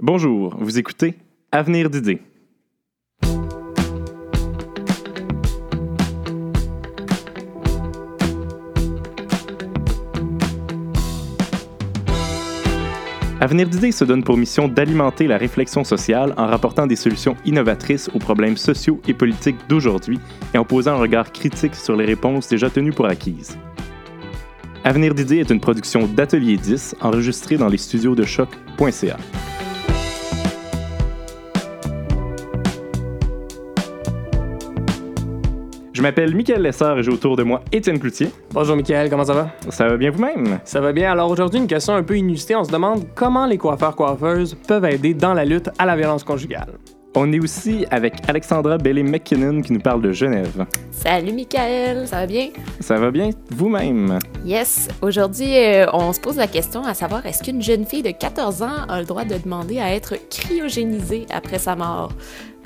Bonjour, vous écoutez Avenir d'idées. Avenir d'idées se donne pour mission d'alimenter la réflexion sociale en rapportant des solutions innovatrices aux problèmes sociaux et politiques d'aujourd'hui et en posant un regard critique sur les réponses déjà tenues pour acquises. Avenir d'idées est une production d'Atelier 10 enregistrée dans les studios de choc.ca. m'appelle Michael Lessard et j'ai autour de moi Étienne Cloutier. Bonjour Michael, comment ça va? Ça va bien vous-même? Ça va bien. Alors aujourd'hui, une question un peu inusitée. On se demande comment les coiffeurs-coiffeuses peuvent aider dans la lutte à la violence conjugale. On est aussi avec Alexandra Bellé-McKinnon qui nous parle de Genève. Salut Michael, ça va bien? Ça va bien vous-même? Yes, aujourd'hui euh, on se pose la question à savoir est-ce qu'une jeune fille de 14 ans a le droit de demander à être cryogénisée après sa mort?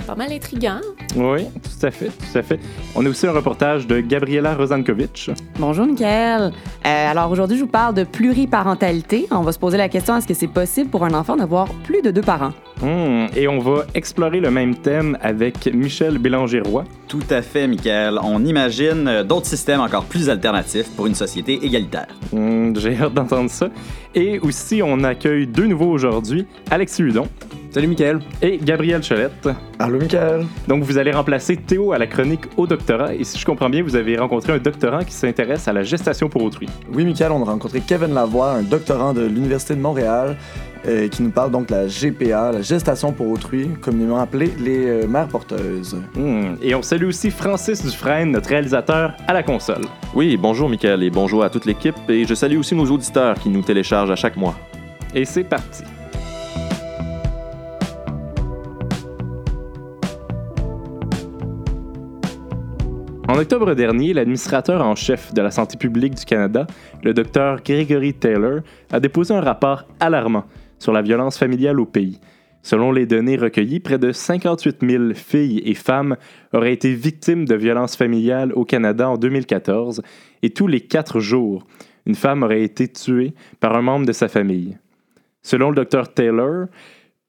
Pas mal intriguant. Oui, tout à fait, tout à fait. On a aussi un reportage de Gabriela Rozankovic. Bonjour, Michael. Euh, alors aujourd'hui, je vous parle de pluriparentalité. On va se poser la question est-ce que c'est possible pour un enfant d'avoir plus de deux parents? Hmm, et on va explorer le même thème avec Michel Bélanger-Roy. Tout à fait, Michael. On imagine euh, d'autres systèmes encore plus alternatifs pour une société égalitaire. Hmm, J'ai hâte d'entendre ça. Et aussi, on accueille deux nouveaux aujourd'hui, Alexis Hudon Salut Michael. et Gabriel Cholette. Allô, Michael. Donc, vous allez remplacer Théo à la chronique au doctorat. Et si je comprends bien, vous avez rencontré un doctorant qui s'intéresse à la gestation pour autrui. Oui, Michael, on a rencontré Kevin Lavoie, un doctorant de l'Université de Montréal, euh, qui nous parle donc de la GPA, la gestation pour autrui, communément appelée les euh, mères porteuses. Hmm, Et on salue aussi Francis Dufresne, notre réalisateur à la console. Oui, bonjour Michael et bonjour à toute l'équipe et je salue aussi nos auditeurs qui nous téléchargent à chaque mois. Et c'est parti. En octobre dernier, l'administrateur en chef de la santé publique du Canada, le docteur Gregory Taylor, a déposé un rapport alarmant sur la violence familiale au pays. Selon les données recueillies, près de 58 000 filles et femmes auraient été victimes de violences familiales au Canada en 2014 et tous les quatre jours, une femme aurait été tuée par un membre de sa famille. Selon le docteur Taylor,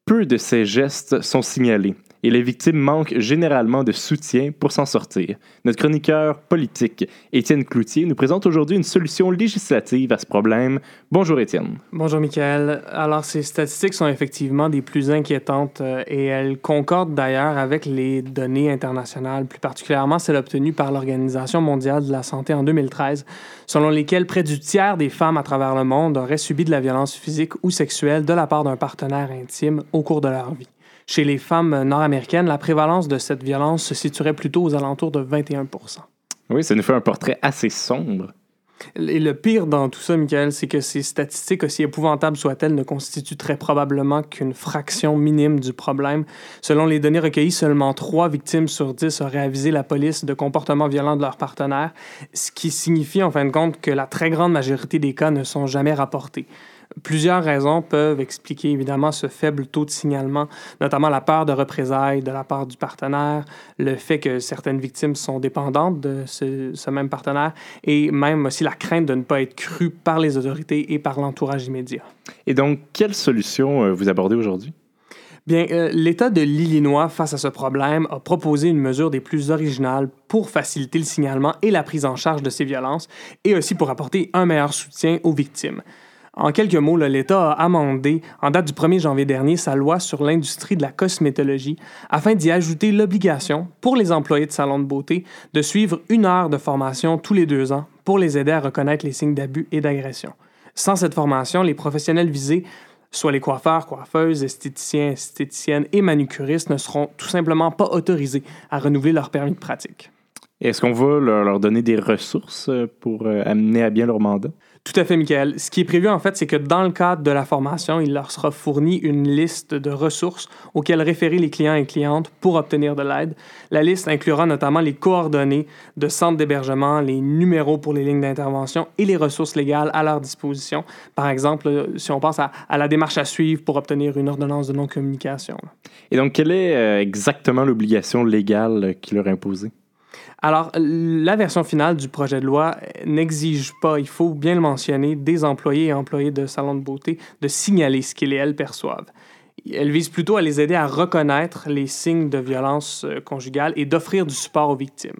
peu de ces gestes sont signalés et les victimes manquent généralement de soutien pour s'en sortir. Notre chroniqueur politique, Étienne Cloutier, nous présente aujourd'hui une solution législative à ce problème. Bonjour Étienne. Bonjour Michael. Alors ces statistiques sont effectivement des plus inquiétantes euh, et elles concordent d'ailleurs avec les données internationales, plus particulièrement celles obtenues par l'Organisation mondiale de la santé en 2013, selon lesquelles près du tiers des femmes à travers le monde auraient subi de la violence physique ou sexuelle de la part d'un partenaire intime au cours de leur vie. Chez les femmes nord-américaines, la prévalence de cette violence se situerait plutôt aux alentours de 21% Oui, ça nous fait un portrait assez sombre. Et le pire dans tout ça, Michael, c'est que ces statistiques, aussi épouvantables soient-elles, ne constituent très probablement qu'une fraction minime du problème. Selon les données recueillies, seulement 3 victimes sur 10 auraient avisé la police de comportements violents de leur partenaire, ce qui signifie en fin de compte que la très grande majorité des cas ne sont jamais rapportés. Plusieurs raisons peuvent expliquer évidemment ce faible taux de signalement, notamment la peur de représailles de la part du partenaire, le fait que certaines victimes sont dépendantes de ce, ce même partenaire et même aussi la crainte de ne pas être crues par les autorités et par l'entourage immédiat. Et donc, quelle solution euh, vous abordez aujourd'hui? Bien, euh, l'État de l'Illinois, face à ce problème, a proposé une mesure des plus originales pour faciliter le signalement et la prise en charge de ces violences, et aussi pour apporter un meilleur soutien aux victimes. En quelques mots, l'État a amendé, en date du 1er janvier dernier, sa loi sur l'industrie de la cosmétologie afin d'y ajouter l'obligation pour les employés de salons de beauté de suivre une heure de formation tous les deux ans pour les aider à reconnaître les signes d'abus et d'agression. Sans cette formation, les professionnels visés, soit les coiffeurs, coiffeuses, esthéticiens, esthéticiennes et manucuristes, ne seront tout simplement pas autorisés à renouveler leur permis de pratique. Est-ce qu'on va leur, leur donner des ressources euh, pour euh, amener à bien leur mandat? Tout à fait, Michael. Ce qui est prévu, en fait, c'est que dans le cadre de la formation, il leur sera fourni une liste de ressources auxquelles référer les clients et clientes pour obtenir de l'aide. La liste inclura notamment les coordonnées de centres d'hébergement, les numéros pour les lignes d'intervention et les ressources légales à leur disposition. Par exemple, euh, si on pense à, à la démarche à suivre pour obtenir une ordonnance de non-communication. Et donc, quelle est euh, exactement l'obligation légale euh, qui leur est imposée? Alors, la version finale du projet de loi n'exige pas, il faut bien le mentionner, des employés et employés de salons de beauté de signaler ce qu'ils et elles perçoivent. Elle vise plutôt à les aider à reconnaître les signes de violence euh, conjugale et d'offrir du support aux victimes.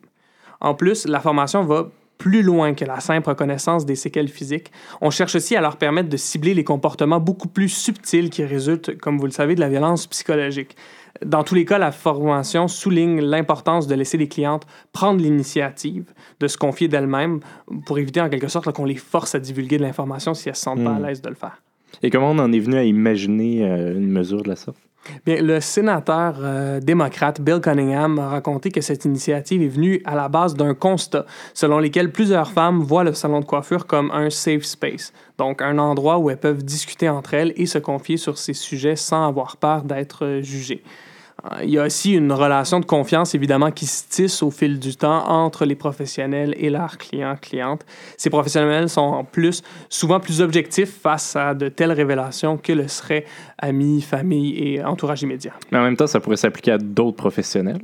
En plus, la formation va plus loin que la simple reconnaissance des séquelles physiques. On cherche aussi à leur permettre de cibler les comportements beaucoup plus subtils qui résultent, comme vous le savez, de la violence psychologique. Dans tous les cas, la formation souligne l'importance de laisser les clientes prendre l'initiative de se confier d'elles-mêmes pour éviter en quelque sorte qu'on les force à divulguer de l'information si elles ne se sentent pas à Hmm. l'aise de le faire. Et comment on en est venu à imaginer euh, une mesure de la sorte? Bien, le sénateur euh, démocrate Bill Cunningham a raconté que cette initiative est venue à la base d'un constat selon lequel plusieurs femmes voient le salon de coiffure comme un safe space, donc un endroit où elles peuvent discuter entre elles et se confier sur ces sujets sans avoir peur d'être euh, jugées. Euh, Il y a aussi une relation de confiance, évidemment, qui se tisse au fil du temps entre les professionnels et leurs clients-clientes. Ces professionnels sont en plus souvent plus objectifs face à de telles révélations que le seraient amis, famille et entourage immédiat. Mais en même temps, ça pourrait s'appliquer à d'autres professionnels.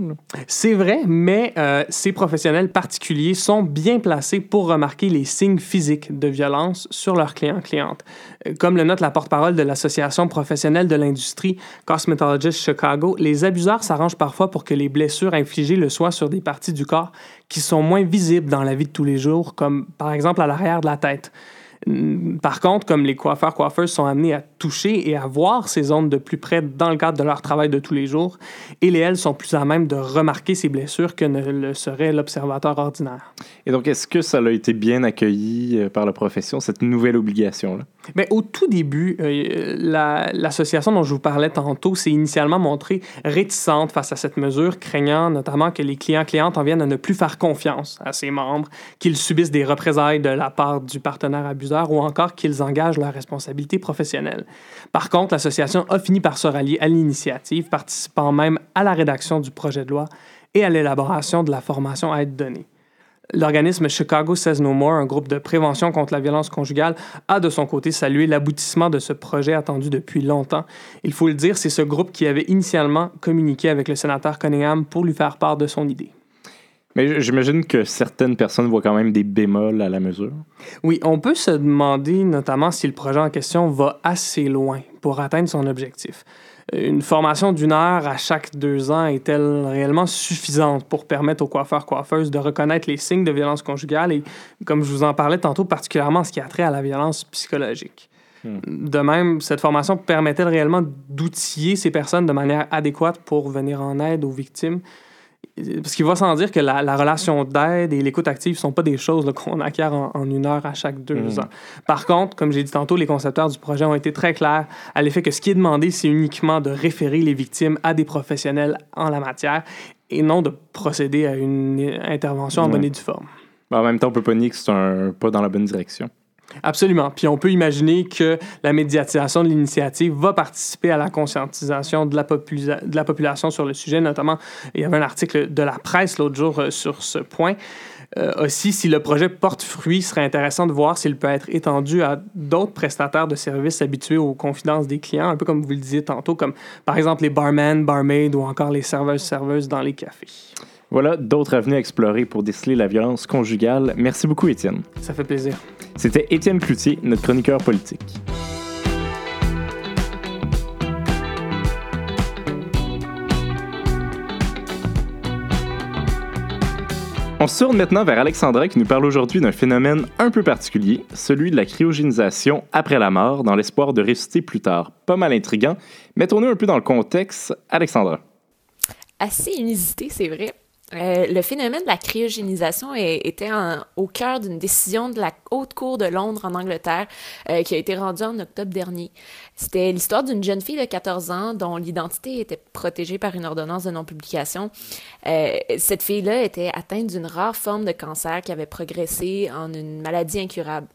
C'est vrai, mais euh, ces professionnels particuliers sont bien placés pour remarquer les signes physiques de violence sur leurs clients-clientes. Comme le note la porte-parole de l'Association professionnelle de l'industrie Cosmetologist Chicago, les abuseurs s'arrangent parfois pour que les blessures infligées le soient sur des parties du corps qui sont moins visibles dans la vie de tous les jours, comme par exemple à l'arrière de la tête. Par contre, comme les coiffeurs-coiffeuses sont amenés à toucher et à voir ces zones de plus près dans le cadre de leur travail de tous les jours, et elles sont plus à même de remarquer ces blessures que ne le serait l'observateur ordinaire. Et donc, est-ce que ça a été bien accueilli euh, par la profession, cette nouvelle obligation-là? Mais au tout début, euh, la- l'association dont je vous parlais tantôt s'est initialement montrée réticente face à cette mesure, craignant notamment que les clients-clientes en viennent à ne plus faire confiance à ses membres, qu'ils subissent des représailles de la part du partenaire abuseur ou encore qu'ils engagent leur responsabilité professionnelle. Par contre, l'association a fini par se rallier à l'initiative, participant même à la rédaction du projet de loi et à l'élaboration de la formation à être donnée. L'organisme Chicago Says No More, un groupe de prévention contre la violence conjugale, a de son côté salué l'aboutissement de ce projet attendu depuis longtemps. Il faut le dire, c'est ce groupe qui avait initialement communiqué avec le sénateur Cunningham pour lui faire part de son idée. Mais j'imagine que certaines personnes voient quand même des bémols à la mesure. Oui, on peut se demander notamment si le projet en question va assez loin pour atteindre son objectif. Une formation d'une heure à chaque deux ans est-elle réellement suffisante pour permettre aux coiffeurs-coiffeuses de reconnaître les signes de violence conjugale et, comme je vous en parlais tantôt, particulièrement ce qui a trait à la violence psychologique? De même, cette formation permet-elle réellement d'outiller ces personnes de manière adéquate pour venir en aide aux victimes? Parce qu'il va sans dire que la, la relation d'aide et l'écoute active ne sont pas des choses qu'on acquiert en, en une heure à chaque deux Mhm. ans. Par contre, comme j'ai dit tantôt, les concepteurs du projet ont été très clairs à l'effet que ce qui est demandé, c'est uniquement de référer les victimes à des professionnels en la matière et non de procéder à une intervention en Ouais. bonne et due forme. En même temps, on peut pas nier que c'est un pas dans la bonne direction. Absolument. Puis on peut imaginer que la médiatisation de l'initiative va participer à la conscientisation de la, population sur le sujet. Notamment, il y avait un article de la presse l'autre jour euh, sur ce point. Euh, aussi, si le projet porte fruit, il serait intéressant de voir s'il peut être étendu à d'autres prestataires de services habitués aux confidences des clients, un peu comme vous le disiez tantôt, comme par exemple les barmen, barmaids ou encore les serveuses-serveuses dans les cafés. Voilà d'autres avenues à explorer pour déceler la violence conjugale. Merci beaucoup, Étienne. Ça fait plaisir. C'était Étienne Cloutier, notre chroniqueur politique. On se tourne maintenant vers Alexandra qui nous parle aujourd'hui d'un phénomène un peu particulier, celui de la cryogénisation après la mort, dans l'espoir de ressusciter plus tard. Pas mal intriguant. Mettons-nous un peu dans le contexte. Alexandra. assez inusité, c'est vrai. Euh, le phénomène de la cryogénisation est- était au cœur d'une décision de la Haute Cour de Londres en Angleterre euh, qui a été rendue en octobre dernier. C'était l'histoire d'une jeune fille de 14 ans dont l'identité était protégée par une ordonnance de non-publication. Euh, cette fille-là était atteinte d'une rare forme de cancer qui avait progressé en une maladie incurable.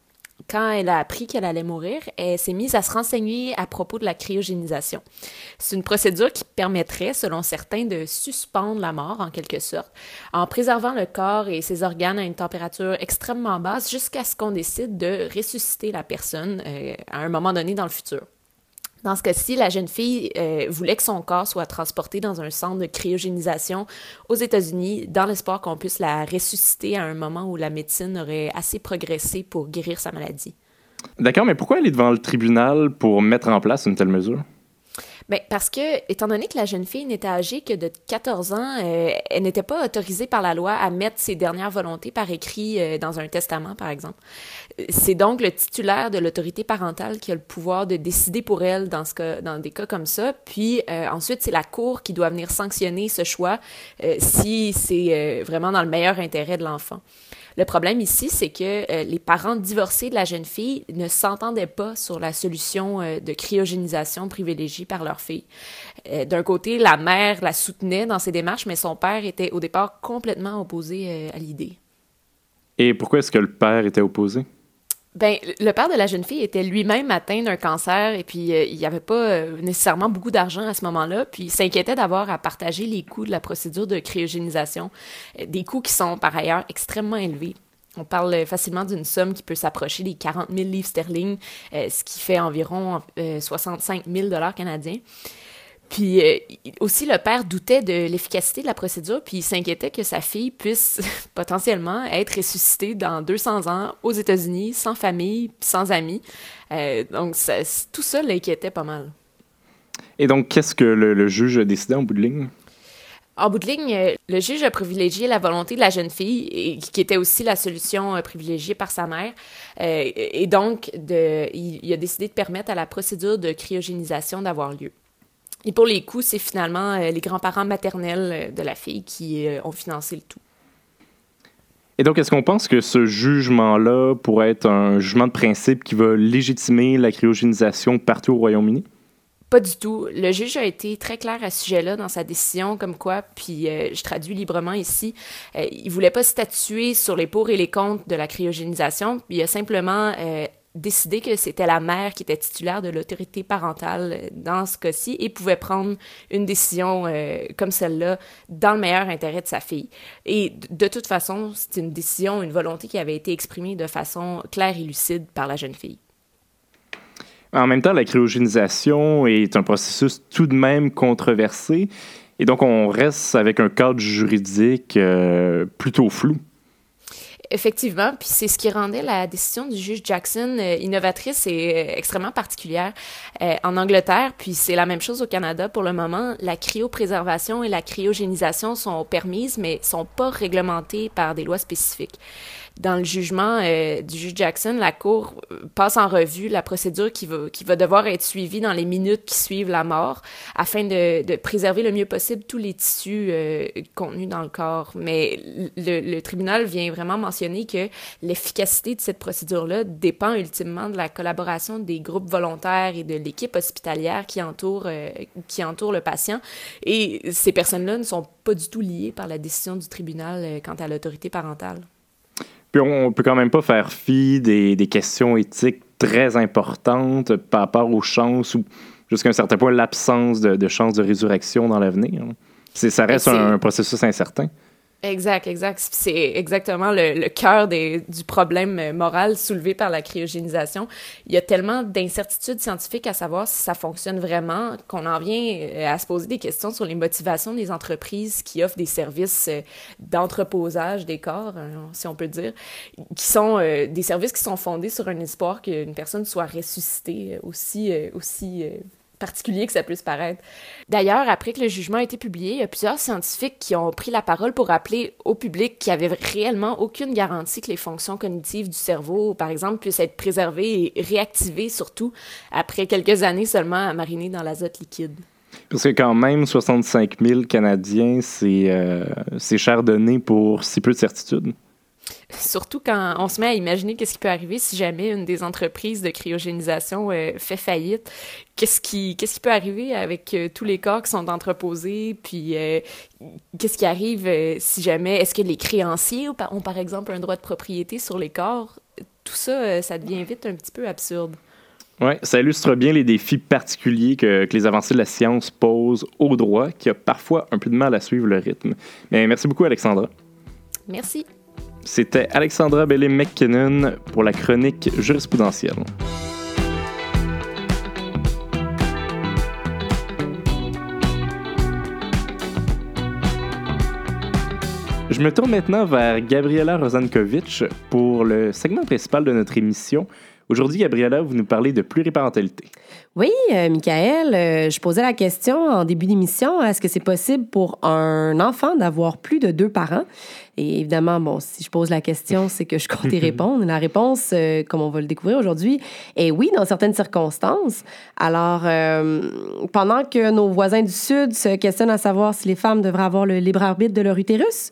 Quand elle a appris qu'elle allait mourir, elle s'est mise à se renseigner à propos de la cryogénisation. C'est une procédure qui permettrait, selon certains, de suspendre la mort en quelque sorte, en préservant le corps et ses organes à une température extrêmement basse jusqu'à ce qu'on décide de ressusciter la personne euh, à un moment donné dans le futur. Dans ce cas-ci, la jeune fille euh, voulait que son corps soit transporté dans un centre de cryogénisation aux États-Unis dans l'espoir qu'on puisse la ressusciter à un moment où la médecine aurait assez progressé pour guérir sa maladie. D'accord, mais pourquoi aller devant le tribunal pour mettre en place une telle mesure? Ben, parce que, étant donné que la jeune fille n'était âgée que de 14 ans, euh, elle n'était pas autorisée par la loi à mettre ses dernières volontés par écrit euh, dans un testament, par exemple. C'est donc le titulaire de l'autorité parentale qui a le pouvoir de décider pour elle dans, ce cas, dans des cas comme ça. Puis euh, ensuite, c'est la cour qui doit venir sanctionner ce choix si c'est vraiment dans le meilleur intérêt de l'enfant. Le problème ici, c'est que euh, les parents divorcés de la jeune fille ne s'entendaient pas sur la solution euh, de cryogénisation privilégiée par leur fille. Euh, D'un côté, la mère la soutenait dans ses démarches, mais son père était au départ complètement opposé à l'idée. Et pourquoi est-ce que le père était opposé? Ben, le père de la jeune fille était lui-même atteint d'un cancer et puis euh, il n'y avait pas euh, nécessairement beaucoup d'argent à ce moment-là, puis il s'inquiétait d'avoir à partager les coûts de la procédure de cryogénisation, euh, des coûts qui sont par ailleurs extrêmement élevés. On parle facilement d'une somme qui peut s'approcher des 40 000 livres sterling, ce qui fait environ euh, 65 000 dollars canadiens. Puis euh, aussi, le père doutait de l'efficacité de la procédure, puis il s'inquiétait que sa fille puisse potentiellement être ressuscitée dans 200 ans aux États-Unis, sans famille, sans amis. Euh, donc, ça- tout ça l'inquiétait pas mal. Et donc, qu'est-ce que le, le juge a décidé en bout de ligne? En bout de ligne, euh, le juge a privilégié la volonté de la jeune fille, et, qui était aussi la solution privilégiée par sa mère. Euh, et donc, de, il, il a décidé de permettre à la procédure de cryogénisation d'avoir lieu. Et pour les coûts, c'est finalement euh, les grands-parents maternels euh, de la fille qui euh, ont financé le tout. Et donc, est-ce qu'on pense que ce jugement-là pourrait être un jugement de principe qui va légitimer la cryogénisation partout au Royaume-Uni? Pas du tout. Le juge a été très clair à ce sujet-là dans sa décision, comme quoi, puis euh, je traduis librement ici, euh, il voulait pas statuer sur les pour et les contre de la cryogénisation, il a simplement euh, décidé que c'était la mère qui était titulaire de l'autorité parentale euh, dans ce cas-ci et pouvait prendre une décision euh, comme celle-là dans le meilleur intérêt de sa fille. Et de toute façon, c'est une décision, une volonté qui avait été exprimée de façon claire et lucide par la jeune fille. En même temps, la cryogénisation est un processus tout de même controversé. Et donc, on reste avec un cadre juridique euh, plutôt flou. Effectivement, puis c'est ce qui rendait la décision du juge Jackson euh, innovatrice et euh, extrêmement particulière euh, en Angleterre, puis c'est la même chose au Canada pour le moment. La cryopréservation et la cryogénisation sont permises, mais sont pas réglementées par des lois spécifiques. Dans le jugement euh, du juge Jackson, la Cour euh, passe en revue la procédure qui va, qui va devoir être suivie dans les minutes qui suivent la mort afin de, préserver le mieux possible tous les tissus euh, contenus dans le corps. Mais le, tribunal vient vraiment mentionner que l'efficacité de cette procédure-là dépend ultimement de la collaboration des groupes volontaires et de l'équipe hospitalière qui entoure, qui entoure le patient. Et ces personnes-là ne sont pas du tout liées par la décision du tribunal quant à l'autorité parentale. Puis on peut quand même pas faire fi des, des questions éthiques très importantes par rapport aux chances ou jusqu'à un certain point l'absence de, de chances de résurrection dans l'avenir. Ça reste un processus incertain. Exact, exact. C'est exactement le, le cœur du problème euh, moral soulevé par la cryogénisation. Il y a tellement d'incertitudes scientifiques à savoir si ça fonctionne vraiment qu'on en vient euh, à se poser des questions sur les motivations des entreprises qui offrent des services euh, d'entreposage des corps, si on peut dire, qui sont des services qui sont fondés sur un espoir qu'une personne soit ressuscitée aussi, aussi particulier que ça puisse paraître. D'ailleurs, après que le jugement a été publié, il y a plusieurs scientifiques qui ont pris la parole pour rappeler au public qu'il n'y avait réellement aucune garantie que les fonctions cognitives du cerveau, par exemple, puissent être préservées et réactivées, surtout après quelques années seulement à mariner dans l'azote liquide. Parce que quand même, 65 000 Canadiens, c'est, euh, cher donné pour si peu de certitude. Surtout quand on se met à imaginer qu'est-ce qui peut arriver si jamais une des entreprises de cryogénisation euh, fait faillite. Qu'est-ce qui, qu'est-ce qui peut arriver avec euh, tous les corps qui sont entreposés, puis euh, qu'est-ce qui arrive si jamais, est-ce que les créanciers ont, par- exemple un droit de propriété sur les corps? Tout ça, ça devient vite un petit peu absurde. Ouais, ça illustre bien les défis particuliers que, que les avancées de la science posent au droit, qui a parfois un peu de mal à suivre le rythme. Mais merci beaucoup, Alexandra. Merci. C'était Alexandra Bellé-McKinnon pour la chronique jurisprudentielle. Je me tourne maintenant vers Gabriela Rozankovitch pour le segment principal de notre émission Aujourd'hui, Gabriella, vous nous parlez de pluriparentalité. Oui, euh, Michael, euh, je posais la question en début d'émission, est-ce que c'est possible pour un enfant d'avoir plus de deux parents? Et évidemment, bon, si je pose la question, c'est que je compte y répondre. La réponse, euh, comme on va le découvrir aujourd'hui, est oui, dans certaines circonstances. Alors, euh, pendant que nos voisins du Sud se questionnent à savoir si les femmes devraient avoir le libre arbitre de leur utérus,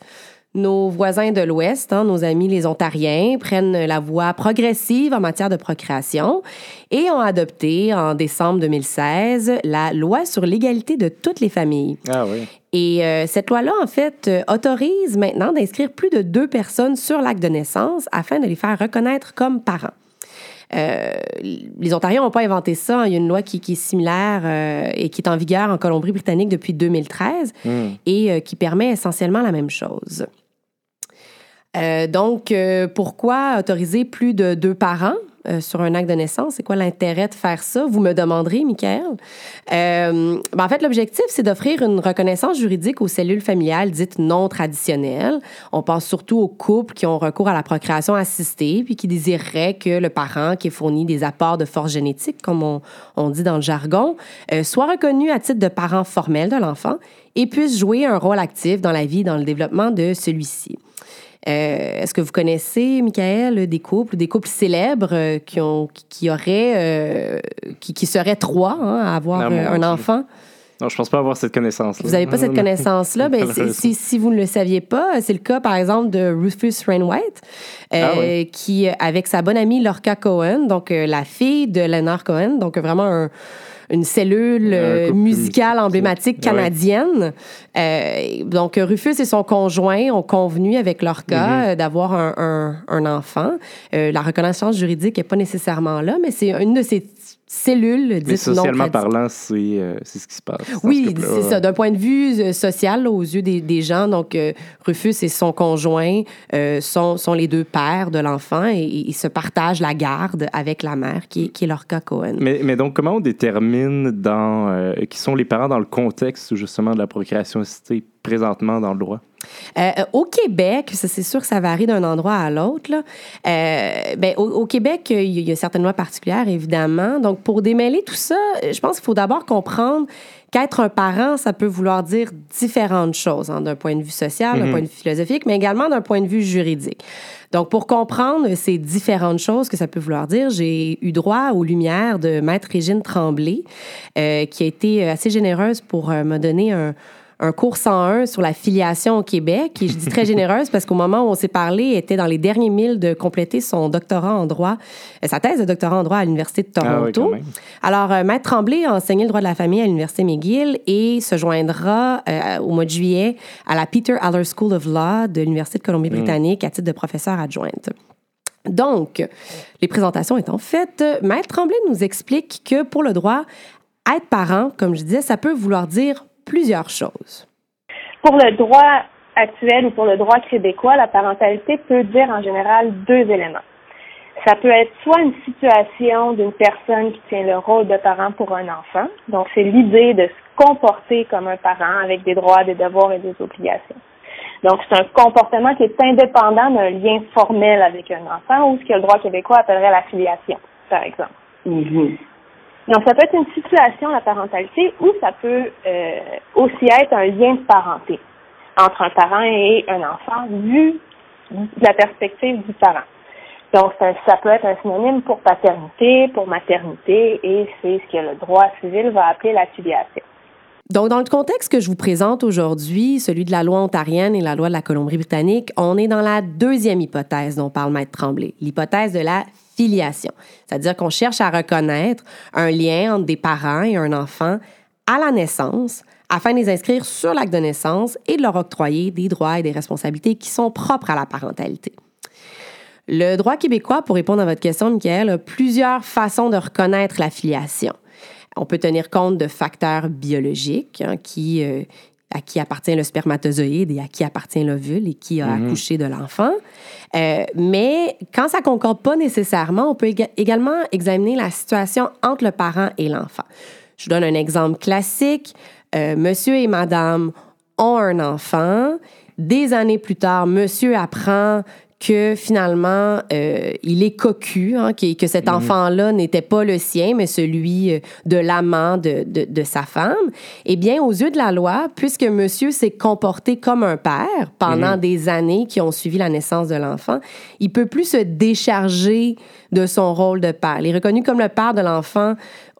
nos voisins de l'Ouest, hein, nos amis les Ontariens, prennent la voie progressive en matière de procréation et ont adopté en décembre 2016 la loi sur l'égalité de toutes les familles. Ah oui. Et euh, cette loi-là, en fait, euh, autorise maintenant d'inscrire plus de deux personnes sur l'acte de naissance afin de les faire reconnaître comme parents. Euh, les Ontariens n'ont pas inventé ça. Il y a une loi qui, qui est similaire euh, et qui est en vigueur en Colombie-Britannique depuis 2013 Hmm. et euh, qui permet essentiellement la même chose. Donc, pourquoi autoriser plus de deux parents? Euh, sur un acte de naissance? C'est quoi l'intérêt de faire ça? Vous me demanderez, Michael. Euh, ben, en fait, l'objectif, c'est d'offrir une reconnaissance juridique aux cellules familiales dites non traditionnelles. On pense surtout aux couples qui ont recours à la procréation assistée puis qui désireraient que le parent qui ait fourni des apports de force génétique, comme on, on dit dans le jargon, euh, soit reconnu à titre de parent formel de l'enfant et puisse jouer un rôle actif dans la vie et dans le développement de celui-ci. Euh, Est-ce que vous connaissez, Michael, des couples, des couples célèbres euh, qui, ont, qui, qui auraient, euh, qui, qui seraient trois hein, à avoir Ah, un enfant? Non, je pense pas avoir cette connaissance. Vous n'avez pas cette connaissance-là. Ben, si, si vous ne le saviez pas, c'est le cas, par exemple, de Rufus Rainwhite, euh, Ah oui. qui, avec sa bonne amie Lorca Cohen, donc euh, la fille de Leonard Cohen, donc vraiment un- une cellule euh, musicale musical. emblématique Ouais. canadienne. Euh, donc, Rufus et son conjoint ont convenu avec Lorca Mm-hmm. euh, d'avoir un, un- un enfant. Euh, la reconnaissance juridique n'est pas nécessairement là, mais c'est une de ces cellules Mais non socialement parlant, c'est euh, ce qui se passe. oui, c'est ça. D'un point de vue euh, social, là, aux yeux des, des gens, donc euh, Rufus et son conjoint euh, sont, sont les deux pères de l'enfant et, ils se partagent la garde avec la mère, qui, est- qui est Lorca Cohen. Mais, mais donc, comment on détermine dans, qui sont les parents dans le contexte justement de la procréation assistée présentement dans le droit? Euh, euh, au Québec, c'est sûr que ça varie d'un endroit à l'autre. Euh, ben, au, au Québec, il y a certaines lois particulières, évidemment. Donc, pour démêler tout ça, euh, je pense qu'il faut d'abord comprendre qu'être un parent, ça peut vouloir dire différentes choses, hein, d'un point de vue social, d'un point de vue philosophique, mais également d'un point de vue juridique. Donc, pour comprendre ces différentes choses que ça peut vouloir dire, j'ai eu droit aux lumières de Maître Régine Tremblay, euh, qui a été assez généreuse pour me donner un, un cours 101 sur la filiation au Québec. Et je dis très généreuse parce qu'au moment où on s'est parlé, elle était dans les derniers milles de compléter son doctorat en droit, euh, sa thèse de doctorat en droit à l'Université de Ah oui, Toronto. Alors, euh, Maître Tremblay a enseigné le droit de la famille à l'Université McGill et se joindra euh, au mois de juillet à la Peter Aller School of Law de l'Université de Colombie-Britannique à titre de professeur adjointe. Donc, les présentations étant faites, Maître Tremblay nous explique que pour le droit, être parent, comme je disais, ça peut vouloir dire plusieurs choses. Pour le droit actuel ou pour le droit québécois, la parentalité peut dire en général deux éléments. Ça peut être soit une situation d'une personne qui tient le rôle de parent pour un enfant, donc c'est l'idée de se comporter comme un parent avec des droits, des devoirs et des obligations. Donc c'est un comportement qui est indépendant d'un lien formel avec un enfant ou ce que le droit québécois appellerait la filiation, par exemple. Donc, ça peut être une situation, la parentalité, ou ça peut euh, aussi être un lien de parenté entre un parent et un enfant, vu de la perspective du parent. Donc, ça, peut être un synonyme pour paternité, pour maternité, et c'est ce que le droit civil va appeler la filiation. Donc, dans le contexte que je vous présente aujourd'hui, celui de la loi ontarienne et la loi de la Colombie-Britannique, on est dans la deuxième hypothèse dont parle Maître Tremblay, l'hypothèse de la filiation. C'est-à-dire qu'on cherche à reconnaître un lien entre des parents et un enfant à la naissance afin de les inscrire sur l'acte de naissance et de leur octroyer des droits et des responsabilités qui sont propres à la parentalité. Le droit québécois, pour répondre à votre question, Michael, a plusieurs façons de reconnaître la filiation. On peut tenir compte de facteurs biologiques hein, qui, euh, à qui appartient le spermatozoïde et à qui appartient l'ovule et qui a accouché de l'enfant. Euh, mais quand ça ne concorde pas nécessairement, on peut éga- également examiner la situation entre le parent et l'enfant. Je vous donne un exemple classique. Euh, monsieur et madame ont un enfant. Des années plus tard, monsieur apprend que finalement, euh, il est cocu, hein, que, que cet enfant-là n'était pas le sien, mais celui euh, de l'amant de, de, de sa femme, eh bien, aux yeux de la loi, puisque monsieur s'est comporté comme un père pendant des années qui ont suivi la naissance de l'enfant, il peut plus se décharger de son rôle de père. Il est reconnu comme le père de l'enfant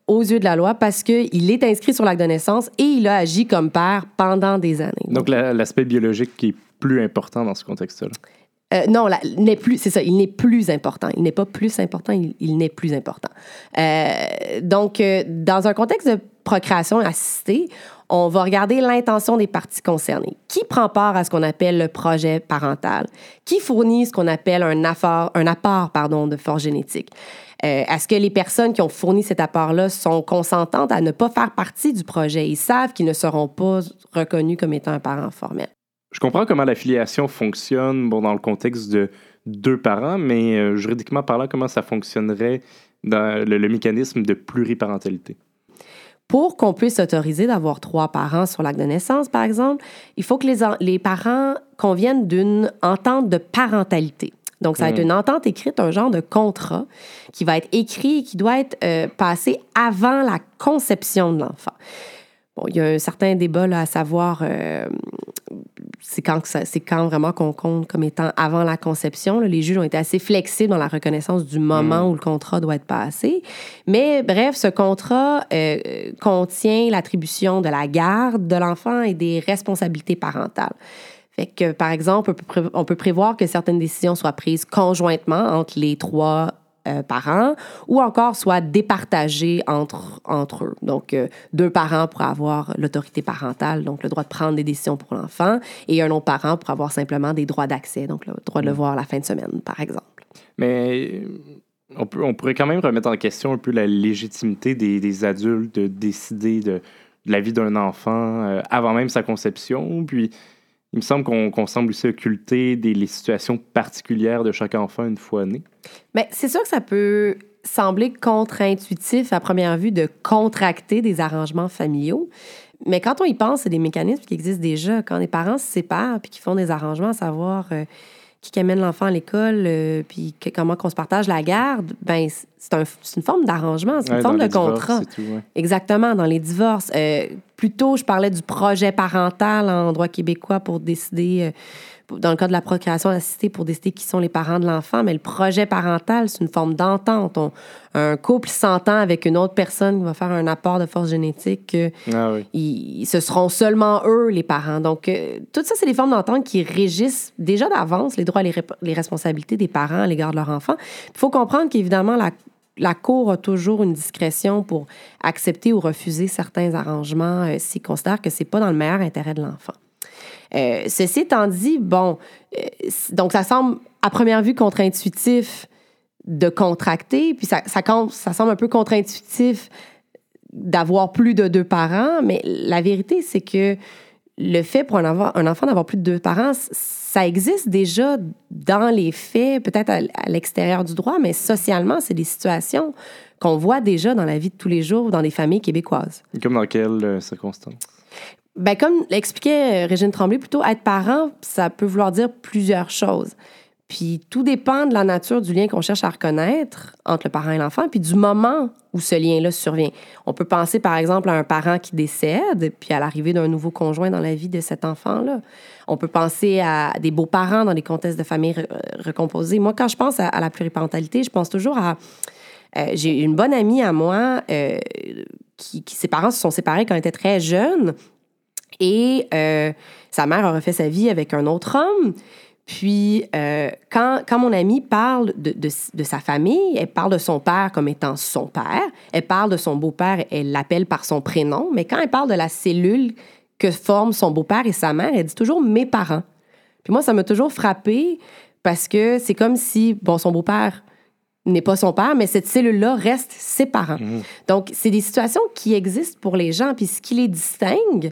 aux yeux de la loi parce qu'il est inscrit sur l'acte de naissance et il a agi comme père pendant des années. Donc, la- l'aspect biologique qui est plus important dans ce contexte-là. Euh, non, n'est plus, c'est ça, il n'est plus important. Il n'est pas plus important, il, il n'est plus important. Euh, donc, euh, dans un contexte de procréation assistée, on va regarder l'intention des parties concernées. Qui prend part à ce qu'on appelle le projet parental? Qui fournit ce qu'on appelle un apport, un apport pardon, de force génétique? Euh, Est-ce que les personnes qui ont fourni cet apport-là sont consentantes à ne pas faire partie du projet? Ils savent qu'ils ne seront pas reconnus comme étant un parent formel. Je comprends comment la filiation fonctionne bon, dans le contexte de deux parents, mais euh, juridiquement parlant, comment ça fonctionnerait dans le, le mécanisme de pluriparentalité? Pour qu'on puisse autoriser d'avoir trois parents sur l'acte de naissance, par exemple, il faut que les, en- les parents conviennent d'une entente de parentalité. Donc, ça va être une entente écrite, un genre de contrat qui va être écrit et qui doit être euh, passé avant la conception de l'enfant. Bon, il y a un certain débat là, à savoir, euh, c'est quand, c'est quand vraiment qu'on compte comme étant avant la conception. là. Les juges ont été assez flexibles dans la reconnaissance du moment où le contrat doit être passé. Mais bref, ce contrat euh, contient l'attribution de la garde de l'enfant et des responsabilités parentales. Fait que, par exemple, on peut prévoir que certaines décisions soient prises conjointement entre les trois euh, parents ou encore soient départagées entre, entre eux. Donc, euh, deux parents pour avoir l'autorité parentale, donc le droit de prendre des décisions pour l'enfant, et un autre parent pour avoir simplement des droits d'accès, donc le droit de le voir la fin de semaine, par exemple. Mais on, peut, on pourrait quand même remettre en question un peu la légitimité des, des adultes de décider de, de la vie d'un enfant euh, avant même sa conception. Puis, il me semble qu'on semble aussi occulter les situations particulières de chaque enfant une fois né. Mais c'est sûr que ça peut sembler contre-intuitif à première vue de contracter des arrangements familiaux. Mais quand on y pense, c'est des mécanismes qui existent déjà. Quand les parents se séparent puis qu'ils font des arrangements, à savoir euh, qui amène l'enfant à l'école, euh, puis que- comment qu'on se partage la garde, ben c'est un- c'est une forme d'arrangement, c'est une Ouais, forme de divorces contrat. tout, ouais. Exactement, dans les divorces. Euh, plus tôt, je parlais du projet parental en droit québécois pour décider, euh, dans le cas de la procréation assistée, pour décider qui sont les parents de l'enfant. Mais le projet parental, c'est une forme d'entente. Un couple s'entend avec une autre personne qui va faire un apport de force génétique. que Ah oui. ils- ce seront seulement eux, les parents. Donc, euh, tout ça, c'est des formes d'entente qui régissent déjà d'avance les droits et les, responsabilités des parents à l'égard de leur enfant. Il faut comprendre qu'évidemment, la, la Cour a toujours une discrétion pour accepter ou refuser certains arrangements euh, s'ils considèrent que c'est pas dans le meilleur intérêt de l'enfant. Euh, ceci étant dit, bon, euh, donc ça semble à première vue contre-intuitif de contracter, puis ça, semble un peu contre-intuitif d'avoir plus de deux parents, mais la vérité, c'est que le fait pour un, enfant d'avoir plus de deux parents, ça existe déjà dans les faits, peut-être à, à l'extérieur du droit, mais socialement, c'est des situations qu'on voit déjà dans la vie de tous les jours dans des familles québécoises. Comme dans quelles euh, circonstances? Ben, comme l'expliquait euh, Régine Tremblay, plutôt être parent, ça peut vouloir dire plusieurs choses. Puis tout dépend de la nature du lien qu'on cherche à reconnaître entre le parent et l'enfant, puis du moment où ce lien-là survient. On peut penser par exemple à un parent qui décède, puis à l'arrivée d'un nouveau conjoint dans la vie de cet enfant-là. On peut penser à des beaux-parents dans des contextes de famille re- recomposées. Moi, quand je pense à, la pluriparentalité, je pense toujours à... euh, J'ai une bonne amie à moi euh, qui, qui, ses parents se sont séparés quand elle était très jeune. Et euh, sa mère a refait sa vie avec un autre homme. Puis, euh, quand, quand mon amie parle de, de, de sa famille, elle parle de son père comme étant son père. Elle parle de son beau-père, elle l'appelle par son prénom. Mais quand elle parle de la cellule que forment son beau-père et sa mère, elle dit toujours mes parents. Puis moi, ça m'a toujours frappé parce que c'est comme si, bon, son beau-père n'est pas son père, mais cette cellule-là reste ses parents. Donc, c'est des situations qui existent pour les gens. Puis ce qui les distingue,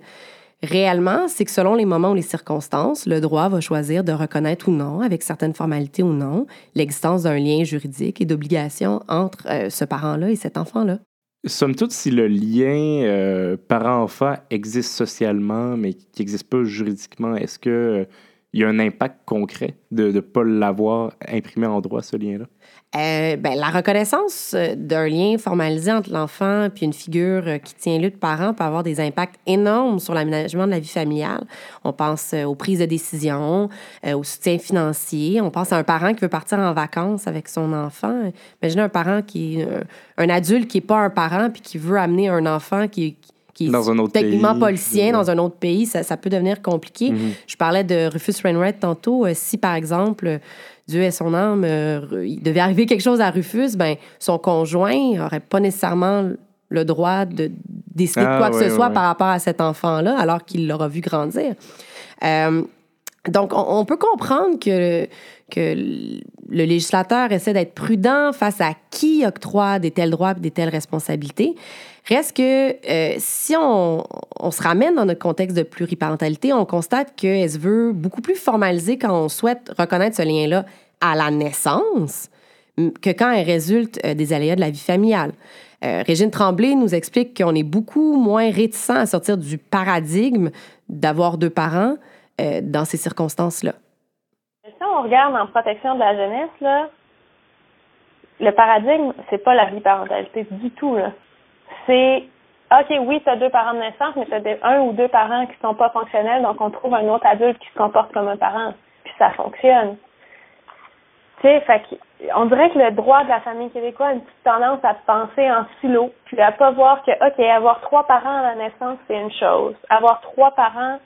réellement, c'est que selon les moments ou les circonstances, le droit va choisir de reconnaître ou non, avec certaines formalités ou non, l'existence d'un lien juridique et d'obligation entre euh, ce parent-là et cet enfant-là. Somme toute, si le lien euh, parent-enfant existe socialement, mais qui n'existe pas juridiquement, est-ce que euh, y a un impact concret de ne pas l'avoir imprimé en droit, ce lien-là? Euh, ben, la reconnaissance euh, d'un lien formalisé entre l'enfant puis une figure euh, qui tient lieu de parent peut avoir des impacts énormes sur l'aménagement de la vie familiale. On pense aux prises de décision, au soutien financier. On pense à un parent qui veut partir en vacances avec son enfant. Imaginez un parent qui un adulte qui n'est pas un parent puis qui veut amener un enfant qui est Dans un autre techniquement pays. pas le sien, dans un autre pays, ça, ça peut devenir compliqué. Mhm. Je parlais de Rufus Wainwright tantôt. Euh, Si, par exemple, euh, Dieu est son âme, euh, il devait arriver quelque chose à Rufus, ben, son conjoint n'aurait pas nécessairement le droit de décider de Ah, quoi que ouais, ce soit ouais. par rapport à cet enfant-là, alors qu'il l'aura vu grandir. Euh, donc, on, on peut comprendre que, que le législateur essaie d'être prudent face à qui octroie des tels droits et des telles responsabilités. Reste que euh, si on, se ramène dans notre contexte de pluriparentalité, on constate qu'elle se veut beaucoup plus formalisée quand on souhaite reconnaître ce lien-là à la naissance que quand elle résulte euh, des aléas de la vie familiale. Euh, Régine Tremblay nous explique qu'on est beaucoup moins réticent à sortir du paradigme d'avoir deux parents dans ces circonstances-là. Si on regarde en protection de la jeunesse, là, le paradigme, c'est pas la biparentalité du tout. C'est OK, oui, tu as deux parents de naissance, mais tu as un ou deux parents qui sont pas fonctionnels, donc on trouve un autre adulte qui se comporte comme un parent, puis ça fonctionne. Tu sais, fait on dirait que le droit de la famille québécoise a une petite tendance à penser en silo, puis à pas voir que, OK, avoir trois parents à la naissance, c'est une chose. Avoir trois parents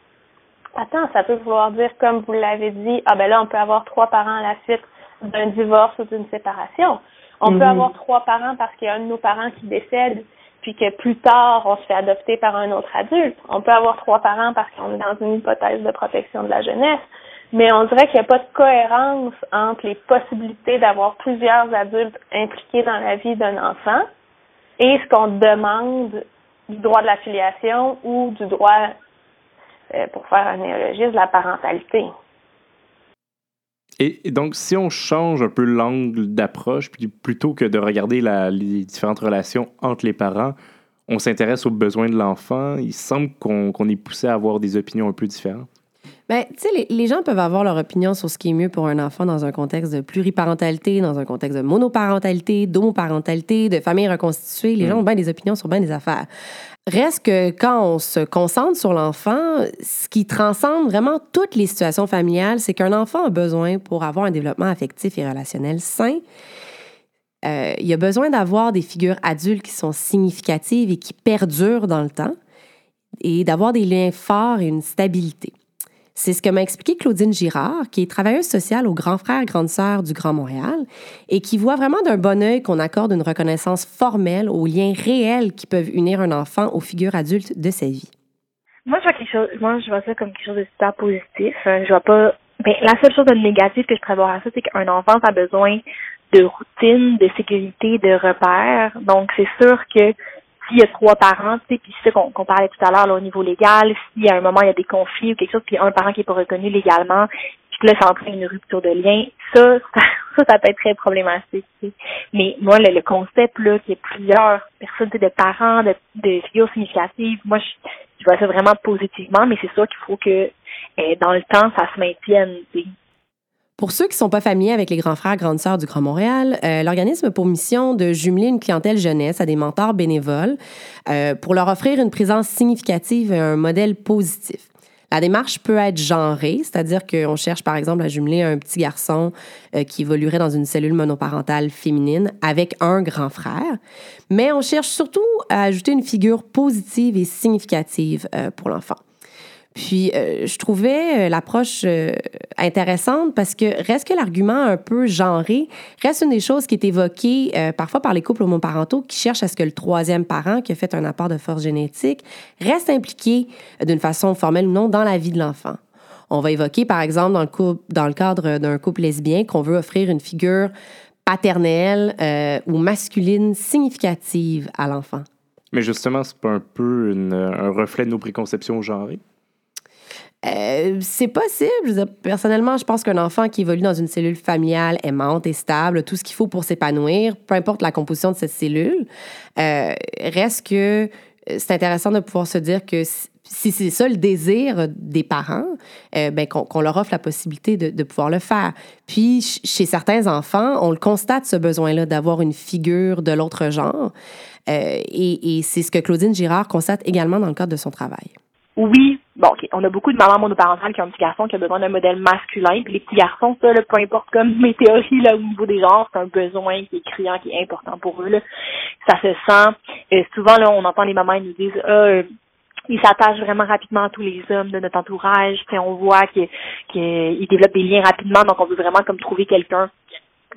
Attends, ça peut vouloir dire, comme vous l'avez dit, ah ben là, on peut avoir trois parents à la suite d'un divorce ou d'une séparation. On peut avoir trois parents parce qu'il y a un de nos parents qui décède, puis que plus tard, on se fait adopter par un autre adulte. On peut avoir trois parents parce qu'on est dans une hypothèse de protection de la jeunesse. Mais on dirait qu'il n'y a pas de cohérence entre les possibilités d'avoir plusieurs adultes impliqués dans la vie d'un enfant et ce qu'on demande du droit de la filiation ou du droit euh, pour faire un néologisme, la parentalité. Et, et donc, si on change un peu l'angle d'approche, puis plutôt que de regarder la- les différentes relations entre les parents, on s'intéresse aux besoins de l'enfant, il semble qu'on est poussé à avoir des opinions un peu différentes. Ben, tu sais, les, les gens peuvent avoir leur opinion sur ce qui est mieux pour un enfant dans un contexte de pluriparentalité, dans un contexte de monoparentalité, d'homoparentalité, de famille reconstituée. Les gens ont bien des opinions sur bien des affaires. Reste que quand on se concentre sur l'enfant, ce qui transcende vraiment toutes les situations familiales, c'est qu'un enfant a besoin, pour avoir un développement affectif et relationnel sain, euh, il a besoin d'avoir des figures adultes qui sont significatives et qui perdurent dans le temps et d'avoir des liens forts et une stabilité. C'est ce que m'a expliqué Claudine Girard, qui est travailleuse sociale au Grand Frère, Grande Sœur du Grand Montréal et qui voit vraiment d'un bon œil qu'on accorde une reconnaissance formelle aux liens réels qui peuvent unir un enfant aux figures adultes de sa vie. Moi, je vois quelque chose, moi, je vois ça comme quelque chose de super positif. Euh, Je vois pas, la seule chose de négatif que je pourrais voir à ça, c'est qu'un enfant a besoin de routine, de sécurité, de repères. Donc, c'est sûr que s'il y a trois parents, tu sais, puis c'est qu'on qu'on parlait tout à l'heure au niveau légal, si à un moment il y a des conflits ou quelque chose, puis un parent qui est pas reconnu légalement, puis là, ça entraîne une rupture de lien, ça, ça, ça, ça peut être très problématique. tu sais. Mais moi, le, le concept là, qu'il y ait plusieurs personnes, de parents, de, de figures significatives, moi, je, je vois ça vraiment positivement, mais c'est sûr qu'il faut que euh, dans le temps, ça se maintienne. tu sais. Pour ceux qui ne sont pas familiers avec les grands frères, grandes sœurs du Grand Montréal, euh, l'organisme a pour mission de jumeler une clientèle jeunesse à des mentors bénévoles euh, pour leur offrir une présence significative et un modèle positif. La démarche peut être genrée, c'est-à-dire qu'on cherche par exemple à jumeler un petit garçon euh, qui évoluerait dans une cellule monoparentale féminine avec un grand frère, mais on cherche surtout à ajouter une figure positive et significative pour l'enfant. Puis, euh, je trouvais euh, l'approche euh, intéressante parce que reste que l'argument un peu genré, reste une des choses qui est évoquée parfois par les couples homoparentaux qui cherchent à ce que le troisième parent qui a fait un apport de force génétique reste impliqué d'une façon formelle ou non dans la vie de l'enfant. On va évoquer, par exemple, dans le, cadre d'un couple lesbien, qu'on veut offrir une figure paternelle ou masculine significative à l'enfant. Mais justement, c'est pas un peu un reflet de nos préconceptions genrées? Euh, c'est possible. Personnellement, je pense qu'un enfant qui évolue dans une cellule familiale aimante et stable, tout ce qu'il faut pour s'épanouir, peu importe la composition de cette cellule, euh, reste que euh, c'est intéressant de pouvoir se dire que si- c'est ça le désir des parents, euh, ben, qu'on leur offre la possibilité de, pouvoir le faire. Puis, ch- chez certains enfants, on le constate, ce besoin-là d'avoir une figure de l'autre genre. Euh, et c'est ce que Claudine Girard constate également dans le cadre de son travail. Oui, bon, on a beaucoup de mamans monoparentales qui ont un petit garçon qui a besoin d'un modèle masculin, puis les petits garçons, ça, là, peu importe comme mes théories, là, au niveau des genres, c'est un besoin qui est criant, qui est important pour eux, là. Ça se sent. Euh, souvent, là, on entend les mamans, ils nous disent, ah, euh, ils s'attachent vraiment rapidement à tous les hommes de notre entourage, puis on voit qu'ils développent des liens rapidement, donc on veut vraiment comme trouver quelqu'un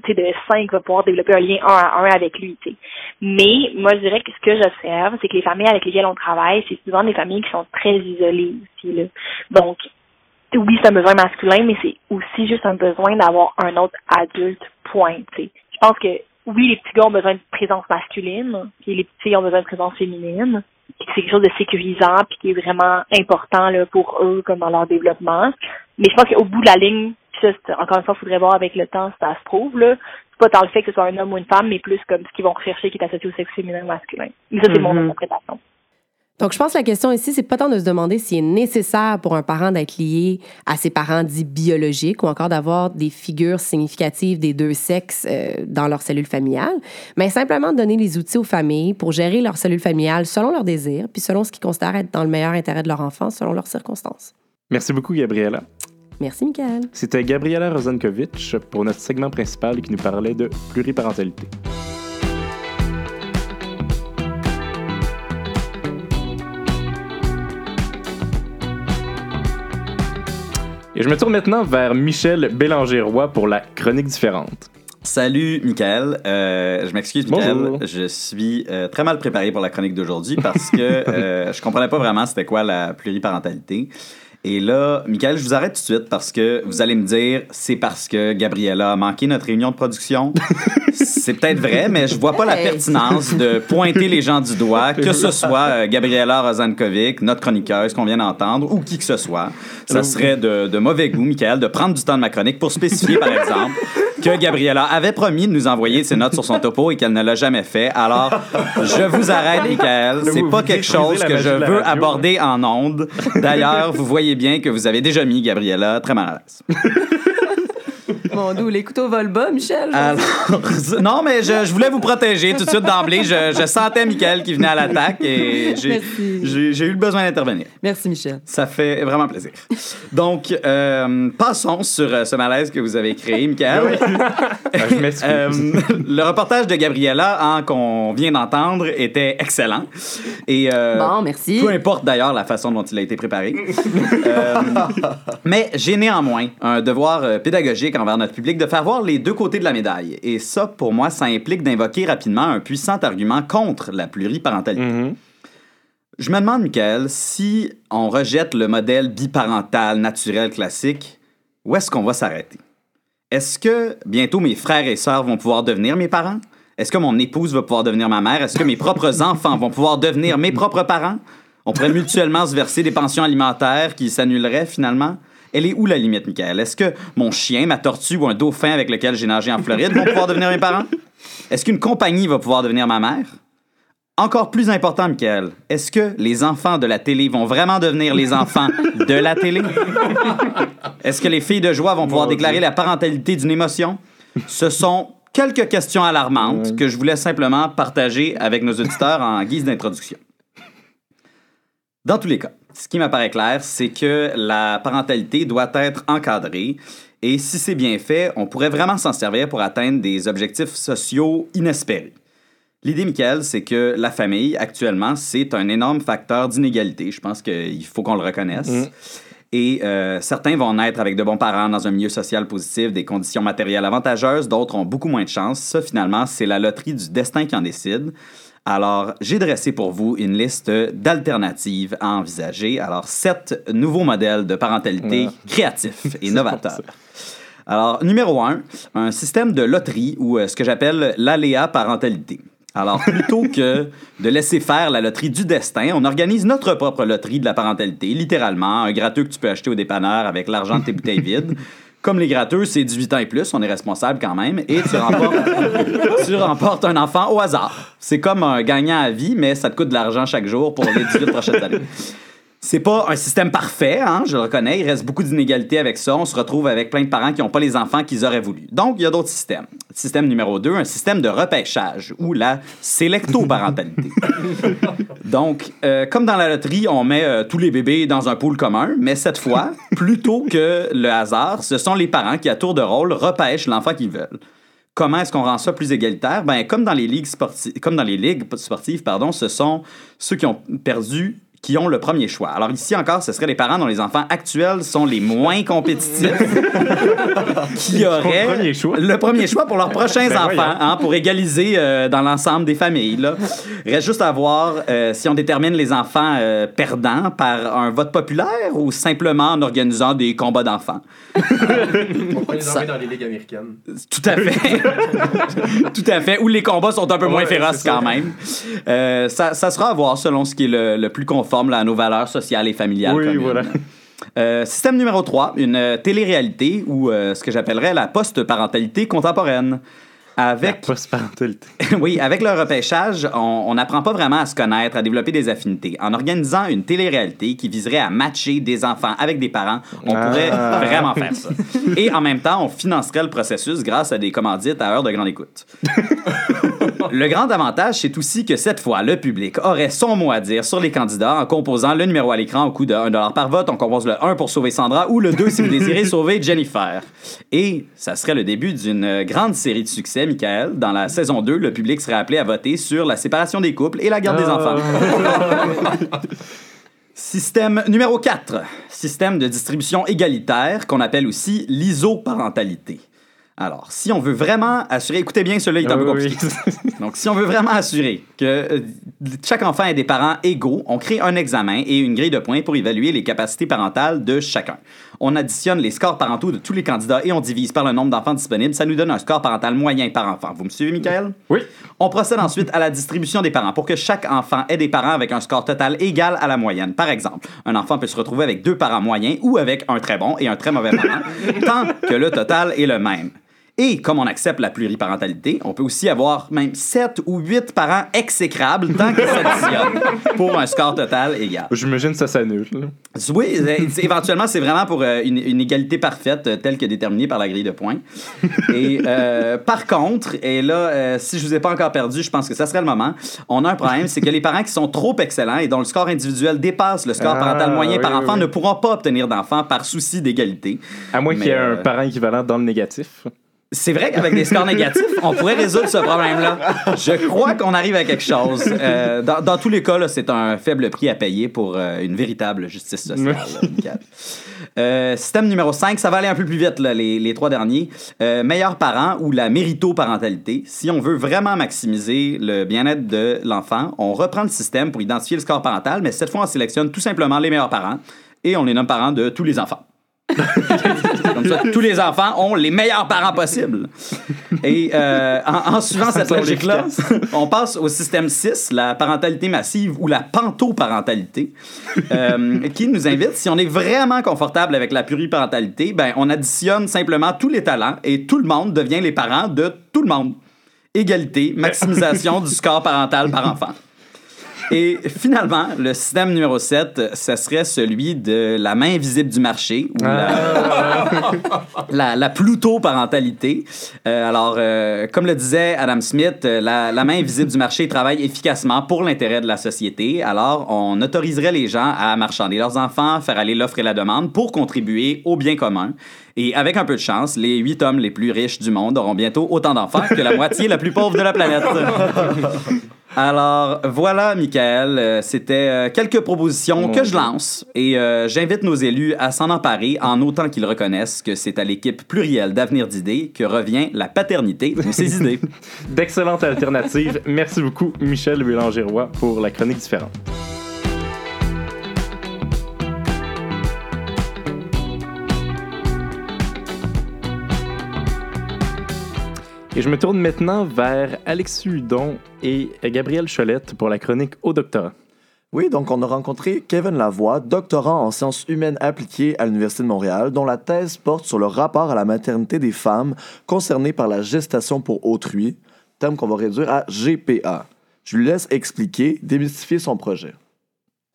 de cinq va pouvoir développer un lien un à un avec lui, tu sais. Mais moi, je dirais que ce que j'observe, c'est que les familles avec lesquelles on travaille, c'est souvent des familles qui sont très isolées aussi, là. Donc, oui, c'est un besoin masculin, mais c'est aussi juste un besoin d'avoir un autre adulte, point. Je pense que, oui, les petits gars ont besoin de présence masculine, puis les petites filles ont besoin de présence féminine, c'est quelque chose de sécurisant, puis qui est vraiment important, là, pour eux, comme dans leur développement. Mais je pense qu'au bout de la ligne, ça, encore une fois, il faudrait voir avec le temps si ça se prouve, là. C'est pas tant le fait que ce soit un homme ou une femme, mais plus comme ce qu'ils vont rechercher qui est associé au sexe féminin ou masculin. Mais ça, c'est mon Mhm. interprétation. Donc, je pense que la question ici, c'est pas tant de se demander s'il est nécessaire pour un parent d'être lié à ses parents dits biologiques ou encore d'avoir des figures significatives des deux sexes euh, dans leur cellule familiale, mais simplement de donner les outils aux familles pour gérer leur cellule familiale selon leurs désirs, puis selon ce qu'ils considèrent être dans le meilleur intérêt de leur enfant, selon leurs circonstances. Merci beaucoup, Gabriella. Merci, Michael. C'était Gabriela Rozankovitch pour notre segment principal qui nous parlait de pluriparentalité. Et je me tourne maintenant vers Michel Bélanger-Roy pour la chronique différente. Salut, Michael. Euh, je m'excuse, Michael. Bonjour. Je suis euh, très mal préparé pour la chronique d'aujourd'hui parce que euh, je comprenais pas vraiment c'était quoi la pluriparentalité. Et là, Michael, je vous arrête tout de suite parce que vous allez me dire c'est parce que Gabriella a manqué notre réunion de production. c'est peut-être vrai, mais je vois pas la pertinence de pointer les gens du doigt, que ce soit euh, Gabriella Rozankovic, notre chroniqueuse qu'on vient d'entendre, ou qui que ce soit. Ça serait de, de mauvais goût, Michael, de prendre du temps de ma chronique pour spécifier, par exemple, que Gabriella avait promis de nous envoyer ses notes sur son topo et qu'elle ne l'a jamais fait. Alors, je vous arrête, Michael. C'est pas quelque chose que je veux radio. aborder en ondes. D'ailleurs, vous voyez bien que vous avez déjà mis Gabriella très mal à l'aise. Mon doux, les couteaux volent bas, Michel. Alors, non, mais je, je voulais vous protéger tout de suite d'emblée. Je, je sentais Michael qui venait à l'attaque et j'ai eu le besoin d'intervenir. Merci, Michel. Ça fait vraiment plaisir. Donc, euh, passons sur euh, ce malaise que vous avez créé, Michael. Ah, je m'excuse. Euh, le reportage de Gabriella hein, qu'on vient d'entendre était excellent. Et, euh, Bon, merci. Peu importe d'ailleurs la façon dont il a été préparé. Euh, mais j'ai néanmoins un devoir euh, envers notre public de faire voir les deux côtés de la médaille. Et ça, pour moi, ça implique d'invoquer rapidement un puissant argument contre la pluriparentalité. Mhm. Je me demande, Michael, si on rejette le modèle biparental naturel classique, où est-ce qu'on va s'arrêter? Est-ce que bientôt mes frères et sœurs vont pouvoir devenir mes parents? Est-ce que mon épouse va pouvoir devenir ma mère? Est-ce que mes propres enfants vont pouvoir devenir mes propres parents? On pourrait mutuellement se verser des pensions alimentaires qui s'annuleraient finalement? Elle est où la limite, Michael? Est-ce que mon chien, ma tortue ou un dauphin avec lequel j'ai nagé en Floride vont pouvoir devenir mes parents? Est-ce qu'une compagnie va pouvoir devenir ma mère? Encore plus important, Michael, est-ce que les enfants de la télé vont vraiment devenir les enfants de la télé? Est-ce que les filles de joie vont pouvoir déclarer la parentalité d'une émotion? Ce sont quelques questions alarmantes que je voulais simplement partager avec nos auditeurs en guise d'introduction. Dans tous les cas, ce qui m'apparaît clair, c'est que la parentalité doit être encadrée et si c'est bien fait, on pourrait vraiment s'en servir pour atteindre des objectifs sociaux inespérés. L'idée, Michael, c'est que la famille, actuellement, c'est un énorme facteur d'inégalité. Je pense qu'il faut qu'on le reconnaisse. Et euh, certains vont naître avec de bons parents dans un milieu social positif, des conditions matérielles avantageuses, d'autres ont beaucoup moins de chance. Ça, finalement, c'est la loterie du destin qui en décide. Alors, j'ai dressé pour vous une liste d'alternatives à envisager. Alors, sept nouveaux modèles de parentalité créatifs et novateurs. Alors, numéro un, un système de loterie ou euh, ce que j'appelle l'aléa parentalité. Alors, plutôt que de laisser faire la loterie du destin, on organise notre propre loterie de la parentalité, littéralement, un gratteux que tu peux acheter au dépanneur avec l'argent de tes bouteilles vides. Comme les gratteux, c'est 18 ans et plus, on est responsable quand même, et tu remportes, un enfant au hasard. C'est comme un gagnant à vie, mais ça te coûte de l'argent chaque jour pour les 18 prochaines années. C'est pas un système parfait, hein, je le reconnais. Il reste beaucoup d'inégalités avec ça. On se retrouve avec plein de parents qui n'ont pas les enfants qu'ils auraient voulu. Donc, il y a d'autres systèmes. Système numéro 2, un système de repêchage ou la sélectoparentalité. Donc, euh, comme dans la loterie, on met euh, tous les bébés dans un pool commun, mais cette fois, plutôt que le hasard, ce sont les parents qui, à tour de rôle, repêchent l'enfant qu'ils veulent. Comment est-ce qu'on rend ça plus égalitaire? Ben, comme dans les ligues sportives, comme dans les ligues sportives, pardon, ce sont ceux qui ont perdu qui ont le premier choix. Alors ici encore, ce serait les parents dont les enfants actuels sont les moins compétitifs qui auraient premier choix. le premier choix pour leurs prochains Ben enfants, voyons. hein, pour égaliser euh, dans l'ensemble des familles. Là. Reste juste à voir euh, si on détermine les enfants euh, perdants par un vote populaire ou simplement en organisant des combats d'enfants. On pourrait les Ça- envoyer dans les ligues américaines. Tout à fait. Tout à fait. Où les combats sont un peu moins féroces ça. quand même. Euh, ça, ça sera à voir selon ce qui est le, le plus conforme là, à nos valeurs sociales et familiales. Oui, communes. voilà. Euh, système numéro 3, une euh, télé-réalité ou euh, ce que j'appellerais la post-parentalité contemporaine. Avec Post-parentalité. oui, avec le repêchage, on on n'apprend pas vraiment à se connaître, à développer des affinités. En organisant une télé-réalité qui viserait à matcher des enfants avec des parents, on Ah. pourrait vraiment faire ça. Et en même temps, on financerait le processus grâce à des commandites à heure de grande écoute. Le grand avantage, c'est aussi que cette fois, le public aurait son mot à dire sur les candidats en composant le numéro à l'écran au coût de 1 par vote. On compose le 1 pour sauver Sandra ou le 2 si vous désirez sauver Jennifer. Et ça serait le début d'une grande série de succès, Michael. Dans la saison 2, le public serait appelé à voter sur la séparation des couples et la garde des enfants. Système numéro 4. Système de distribution égalitaire qu'on appelle aussi l'isoparentalité. Alors, si on veut vraiment assurer, écoutez bien, celui-là il est un peu Ah oui, compliqué. Donc, si on veut vraiment assurer que euh, chaque enfant ait des parents égaux, on crée un examen et une grille de points pour évaluer les capacités parentales de chacun. On additionne les scores parentaux de tous les candidats et on divise par le nombre d'enfants disponibles. Ça nous donne un score parental moyen par enfant. Vous me suivez, Michael? Oui. On procède ensuite à la distribution des parents pour que chaque enfant ait des parents avec un score total égal à la moyenne. Par exemple, un enfant peut se retrouver avec deux parents moyens ou avec un très bon et un très mauvais parent, tant que le total est le même. Et comme on accepte la pluriparentalité, on peut aussi avoir même 7 ou 8 parents exécrables tant qu'ils s'additionnent pour un score total égal. J'imagine que ça s'annule. Oui, éventuellement, c'est vraiment pour euh, une, une égalité parfaite euh, telle que déterminée par la grille de points. Et euh, par contre, et là, si je vous ai pas encore perdu, je pense que ça serait le moment. On a un problème, c'est que les parents qui sont trop excellents et dont le score individuel dépasse le score Ah, parental moyen oui, par enfant oui. ne pourront pas obtenir d'enfants par souci d'égalité. À moins qu'il y ait un parent équivalent dans le négatif. C'est vrai qu'avec des scores négatifs, on pourrait résoudre ce problème-là. Je crois qu'on arrive à quelque chose. Euh, dans, dans tous les cas, c'est un faible prix à payer pour euh, une véritable justice sociale. là. Euh, système numéro 5, ça va aller un peu plus vite, là, les, les trois derniers. Meilleurs parents ou la mérito-parentalité. Si on veut vraiment maximiser le bien-être de l'enfant, on reprend le système pour identifier le score parental, mais cette fois, on sélectionne tout simplement les meilleurs parents et on les nomme parents de tous les enfants. Comme ça, tous les enfants ont les meilleurs parents possibles. Et euh, en, en suivant cette logique-là, on passe au système 6, la parentalité massive ou la pantoparentalité, euh, qui nous invite, si on est vraiment confortable avec la pluriparentalité, ben, on additionne simplement tous les talents et tout le monde devient les parents de tout le monde. Égalité, maximisation du score parental par enfant. Et finalement, le système numéro 7, ce serait celui de la main invisible du marché ou la, la, la Pluto-parentalité. Euh, alors, euh, comme le disait Adam Smith, euh, la, la main invisible du marché travaille efficacement pour l'intérêt de la société. Alors, on autoriserait les gens à marchander leurs enfants, faire aller l'offre et la demande pour contribuer au bien commun. Et avec un peu de chance, les huit hommes les plus riches du monde auront bientôt autant d'enfants que la moitié la plus pauvre de la planète. Alors voilà, Michael, euh, c'était euh, quelques propositions que je lance et euh, j'invite nos élus à s'en emparer en autant qu'ils reconnaissent que c'est à l'équipe plurielle d'avenir d'idées que revient la paternité de ces idées. D'excellentes alternatives. Merci beaucoup, Michel Bélanger-Roy, pour la chronique différente. Et je me tourne maintenant vers Alexis Hudon et Gabriel Cholette pour la chronique au doctorat. Oui, donc on a rencontré Kevin Lavoie, doctorant en sciences humaines appliquées à l'Université de Montréal, dont la thèse porte sur le rapport à la maternité des femmes concernées par la gestation pour autrui, terme qu'on va réduire à GPA. Je lui laisse expliquer, démystifier son projet.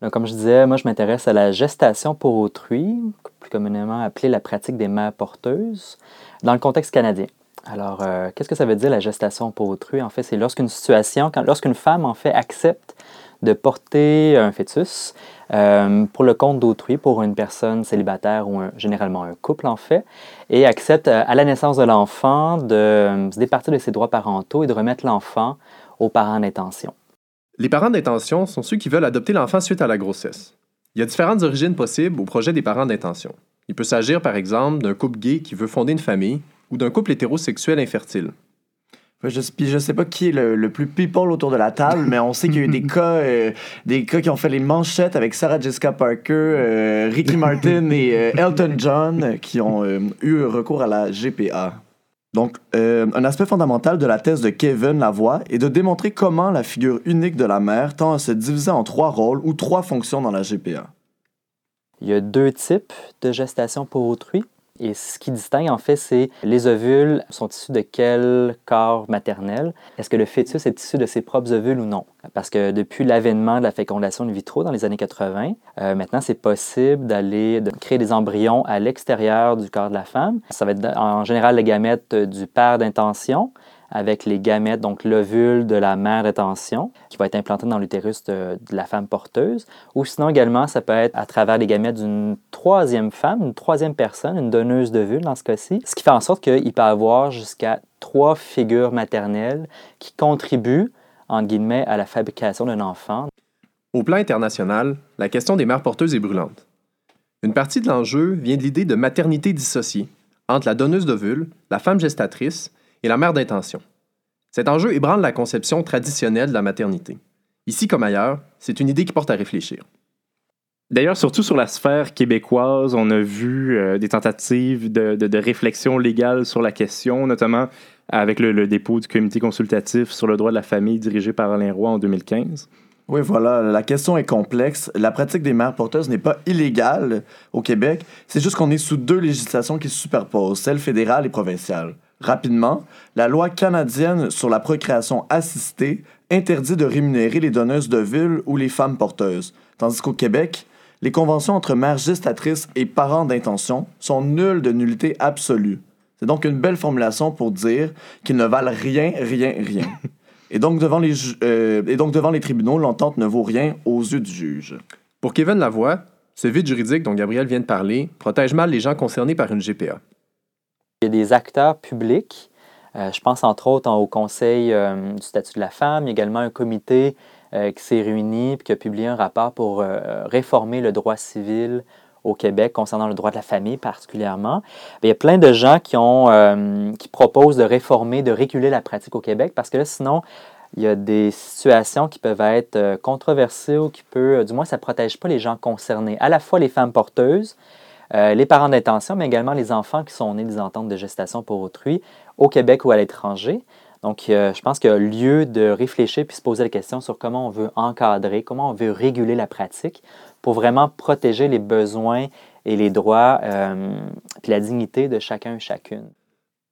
Donc, comme je disais, moi, je m'intéresse à la gestation pour autrui, plus communément appelée la pratique des mères porteuses, dans le contexte canadien. Alors, euh, qu'est-ce que ça veut dire la gestation pour autrui? En fait, c'est lorsqu'une situation, lorsqu'une femme, en fait, accepte de porter un fœtus euh, pour le compte d'autrui, pour une personne célibataire ou généralement un couple, en fait, et accepte euh, à la naissance de l'enfant de se départir de ses droits parentaux et de remettre l'enfant aux parents d'intention. Les parents d'intention sont ceux qui veulent adopter l'enfant suite à la grossesse. Il y a différentes origines possibles au projet des parents d'intention. Il peut s'agir, par exemple, d'un couple gay qui veut fonder une famille ou d'un couple hétérosexuel infertile. Je, puis je sais pas qui est le, le plus people autour de la table, mais on sait qu'il y a eu des cas, euh, des cas qui ont fait les manchettes avec Sarah Jessica Parker, euh, Ricky Martin et euh, Elton John qui ont euh, eu recours à la GPA. Donc, euh, un aspect fondamental de la thèse de Kevin Lavoie est de démontrer comment la figure unique de la mère tend à se diviser en trois rôles ou trois fonctions dans la GPA. Il y a deux types de gestation pour autrui. Et ce qui distingue, en fait, c'est les ovules sont issus de quel corps maternel? Est-ce que le fœtus est issu de ses propres ovules ou non? Parce que depuis l'avènement de la fécondation in vitro dans les années 80, euh, maintenant, c'est possible d'aller créer des embryons à l'extérieur du corps de la femme. Ça va être en général les gamètes du père d'intention avec les gamètes, donc l'ovule de la mère d'intention, qui va être implanté dans l'utérus de, de la femme porteuse. Ou sinon également, ça peut être à travers les gamètes d'une troisième femme, une troisième personne, une donneuse d'ovule dans ce cas-ci. Ce qui fait en sorte qu'il peut avoir jusqu'à trois figures maternelles qui contribuent, en guillemets, à la fabrication d'un enfant. Au plan international, la question des mères porteuses est brûlante. Une partie de l'enjeu vient de l'idée de maternité dissociée entre la donneuse d'ovule, la femme gestatrice et la mère d'intention. Cet enjeu ébranle la conception traditionnelle de la maternité. Ici comme ailleurs, c'est une idée qui porte à réfléchir. D'ailleurs, surtout sur la sphère québécoise, on a vu euh, des tentatives de, de- de réflexion légale sur la question, notamment avec le, le dépôt du comité consultatif sur le droit de la famille dirigé par Alain Roy en 2015. Oui, voilà, la question est complexe. La pratique des mères porteuses n'est pas illégale au Québec, c'est juste qu'on est sous deux législations qui se superposent, celle fédérale et provinciale. Rapidement, la loi canadienne sur la procréation assistée interdit de rémunérer les donneuses d'ovules ou les femmes porteuses, tandis qu'au Québec, les conventions entre mères gestatrices et parents d'intention sont nulles de nullité absolue. C'est donc une belle formulation pour dire qu'ils ne valent rien, rien, rien. Et donc, devant les, euh, et donc, devant les tribunaux, l'entente ne vaut rien aux yeux du juge. Pour Kevin Lavoie, ce vide juridique dont Gabriel vient de parler protège mal les gens concernés par une GPA. Il y a des acteurs publics. euh, je pense entre autres au Conseil euh, du statut de la femme. Il y a également un comité euh, qui s'est réuni et qui a publié un rapport pour réformer le droit civil au Québec concernant le droit de la famille particulièrement. Il y a plein de gens qui, ont, qui proposent de réformer, de réguler la pratique au Québec parce que là, sinon, il y a des situations qui peuvent être controversées ou qui peut, du moins, ça ne protège pas les gens concernés, à la fois les femmes porteuses, euh, les parents d'intention, mais également les enfants qui sont nés des ententes de gestation pour autrui au Québec ou à l'étranger. Donc, euh, je pense qu'il y a lieu de réfléchir puis se poser la question sur comment on veut encadrer, comment on veut réguler la pratique pour vraiment protéger les besoins et les droits euh, puis la dignité de chacun et chacune.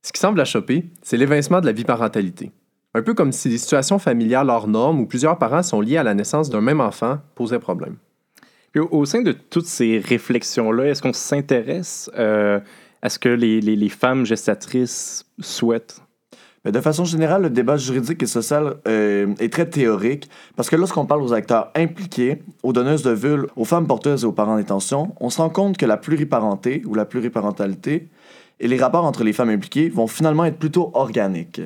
Ce qui semble à choper, c'est l'évincement de la biparentalité. Un peu comme si des situations familiales hors normes où plusieurs parents sont liés à la naissance d'un même enfant posaient problème. Au, sein de toutes ces réflexions-là, est-ce qu'on s'intéresse euh, à ce que les, femmes gestatrices souhaitent? De façon générale, le débat juridique et social euh, est très théorique parce que lorsqu'on parle aux acteurs impliqués, aux donneuses de vulves, aux femmes porteuses et aux parents d'intention, on se rend compte que la pluriparenté ou la pluriparentalité et les rapports entre les femmes impliquées vont finalement être plutôt organiques.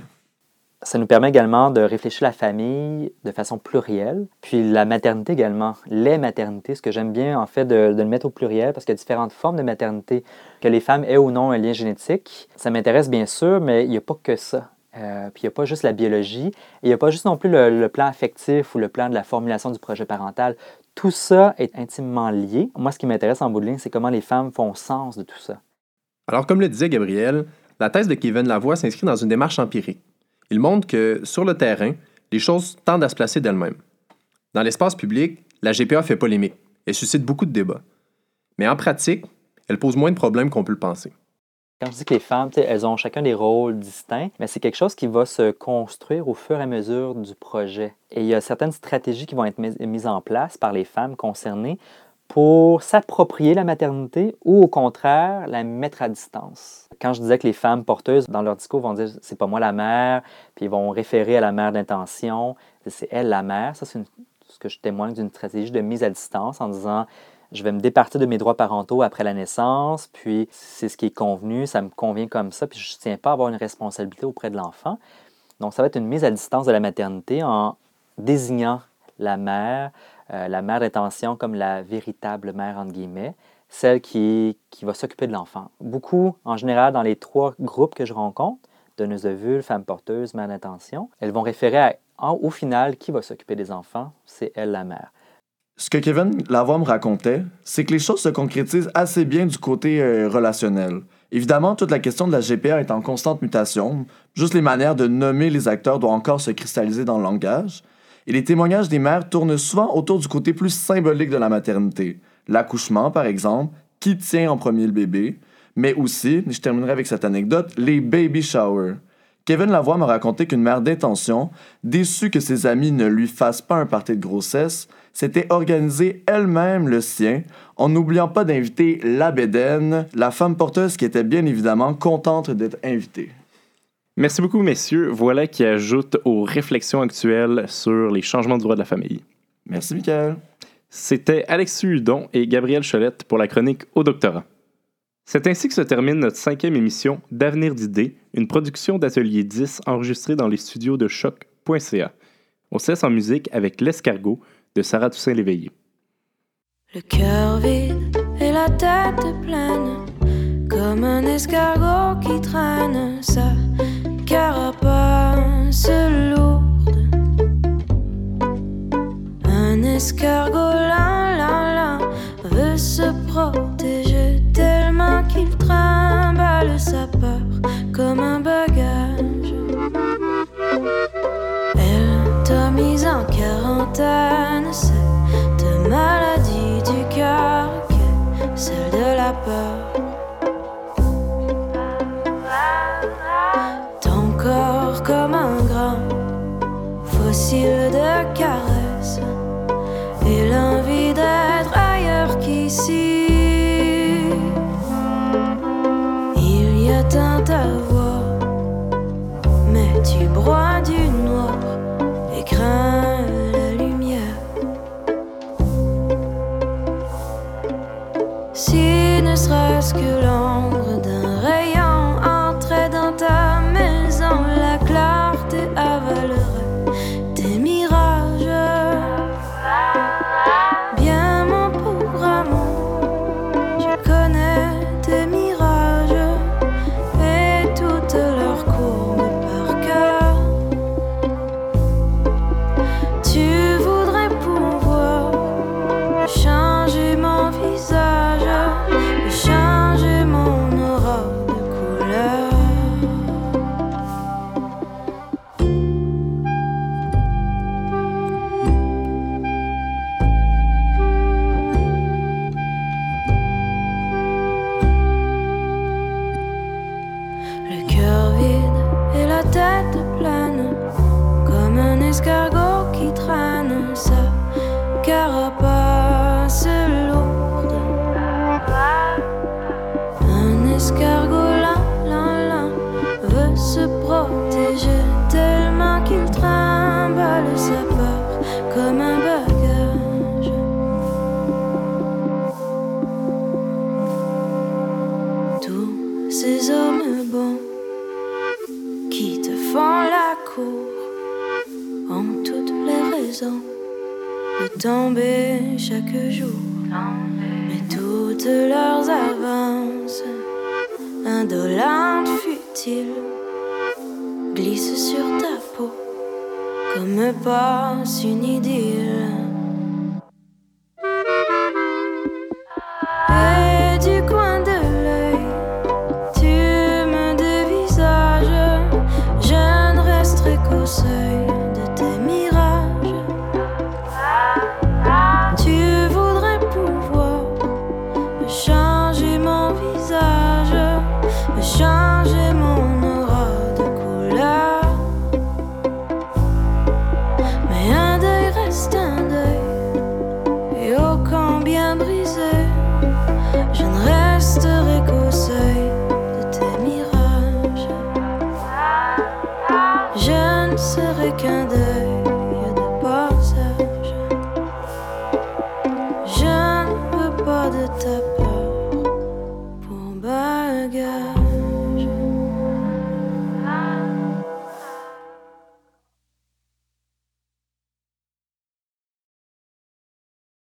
Ça nous permet également de réfléchir la famille de façon plurielle, puis la maternité également, les maternités, ce que j'aime bien en fait de, le mettre au pluriel parce qu'il y a différentes formes de maternité, que les femmes aient ou non un lien génétique. Ça m'intéresse bien sûr, mais il n'y a pas que ça. Euh, puis il n'y a pas juste la biologie, il n'y a pas juste non plus le, le plan affectif ou le plan de la formulation du projet parental. Tout ça est intimement lié. Moi, ce qui m'intéresse en bout de ligne, c'est comment les femmes font sens de tout ça. Alors, comme le disait Gabriel, la thèse de Kevin Lavoie s'inscrit dans une démarche empirique. Il montre que, sur le terrain, les choses tendent à se placer d'elles-mêmes. Dans l'espace public, la GPA fait polémique et suscite beaucoup de débats. Mais en pratique, elle pose moins de problèmes qu'on peut le penser. Quand je dis que les femmes, elles ont chacun des rôles distincts, mais c'est quelque chose qui va se construire au fur et à mesure du projet. Et il y a certaines stratégies qui vont être mis- mises en place par les femmes concernées pour s'approprier la maternité ou au contraire la mettre à distance. Quand je disais que les femmes porteuses, dans leur discours, vont dire c'est pas moi la mère, puis ils vont référer à la mère d'intention, c'est elle la mère, ça c'est ce que je témoigne d'une stratégie de mise à distance en disant je vais me départir de mes droits parentaux après la naissance, puis c'est ce qui est convenu, ça me convient comme ça, puis je ne tiens pas à avoir une responsabilité auprès de l'enfant. Donc, ça va être une mise à distance de la maternité en désignant la mère, euh, la mère d'intention comme la véritable mère, entre guillemets, celle qui, qui va s'occuper de l'enfant. Beaucoup, en général, dans les trois groupes que je rencontre, donneuse de vulve, femme porteuse, mère d'intention, elles vont référer à, au final, qui va s'occuper des enfants, c'est elle la mère. Ce que Kevin Lavoie me racontait, c'est que les choses se concrétisent assez bien du côté euh, relationnel. Évidemment, toute la question de la GPA est en constante mutation. Juste les manières de nommer les acteurs doivent encore se cristalliser dans le langage. Et les témoignages des mères tournent souvent autour du côté plus symbolique de la maternité. L'accouchement, par exemple, qui tient en premier le bébé, mais aussi, je terminerai avec cette anecdote, les baby showers. Kevin Lavoie m'a raconté qu'une mère d'intention, déçue que ses amis ne lui fassent pas un party de grossesse, s'était organisée elle-même le sien, en n'oubliant pas d'inviter la bédaine, la femme porteuse qui était bien évidemment contente d'être invitée. Merci beaucoup, messieurs. Voilà qui ajoute aux réflexions actuelles sur les changements de droit de la famille. Merci, Michael. C'était Alexis Hudon et Gabriel Cholette pour la chronique au doctorat. C'est ainsi que se termine notre cinquième émission d'Avenir d'idées, une production d'Atelier 10 enregistrée dans les studios de choc.ca. On se laisse en musique avec L'escargot de Sarah Toussaint-Léveillé. Le cœur vide et la tête pleine, comme un escargot qui traîne sa carapace lourde. Un escargot là, là, là, veut se protéger tellement qu'il trimballe sa peur comme un bagage. Elle t'a mise en quarantaine, cette maladie du cœur celle de la peur. you. Passe une idylle.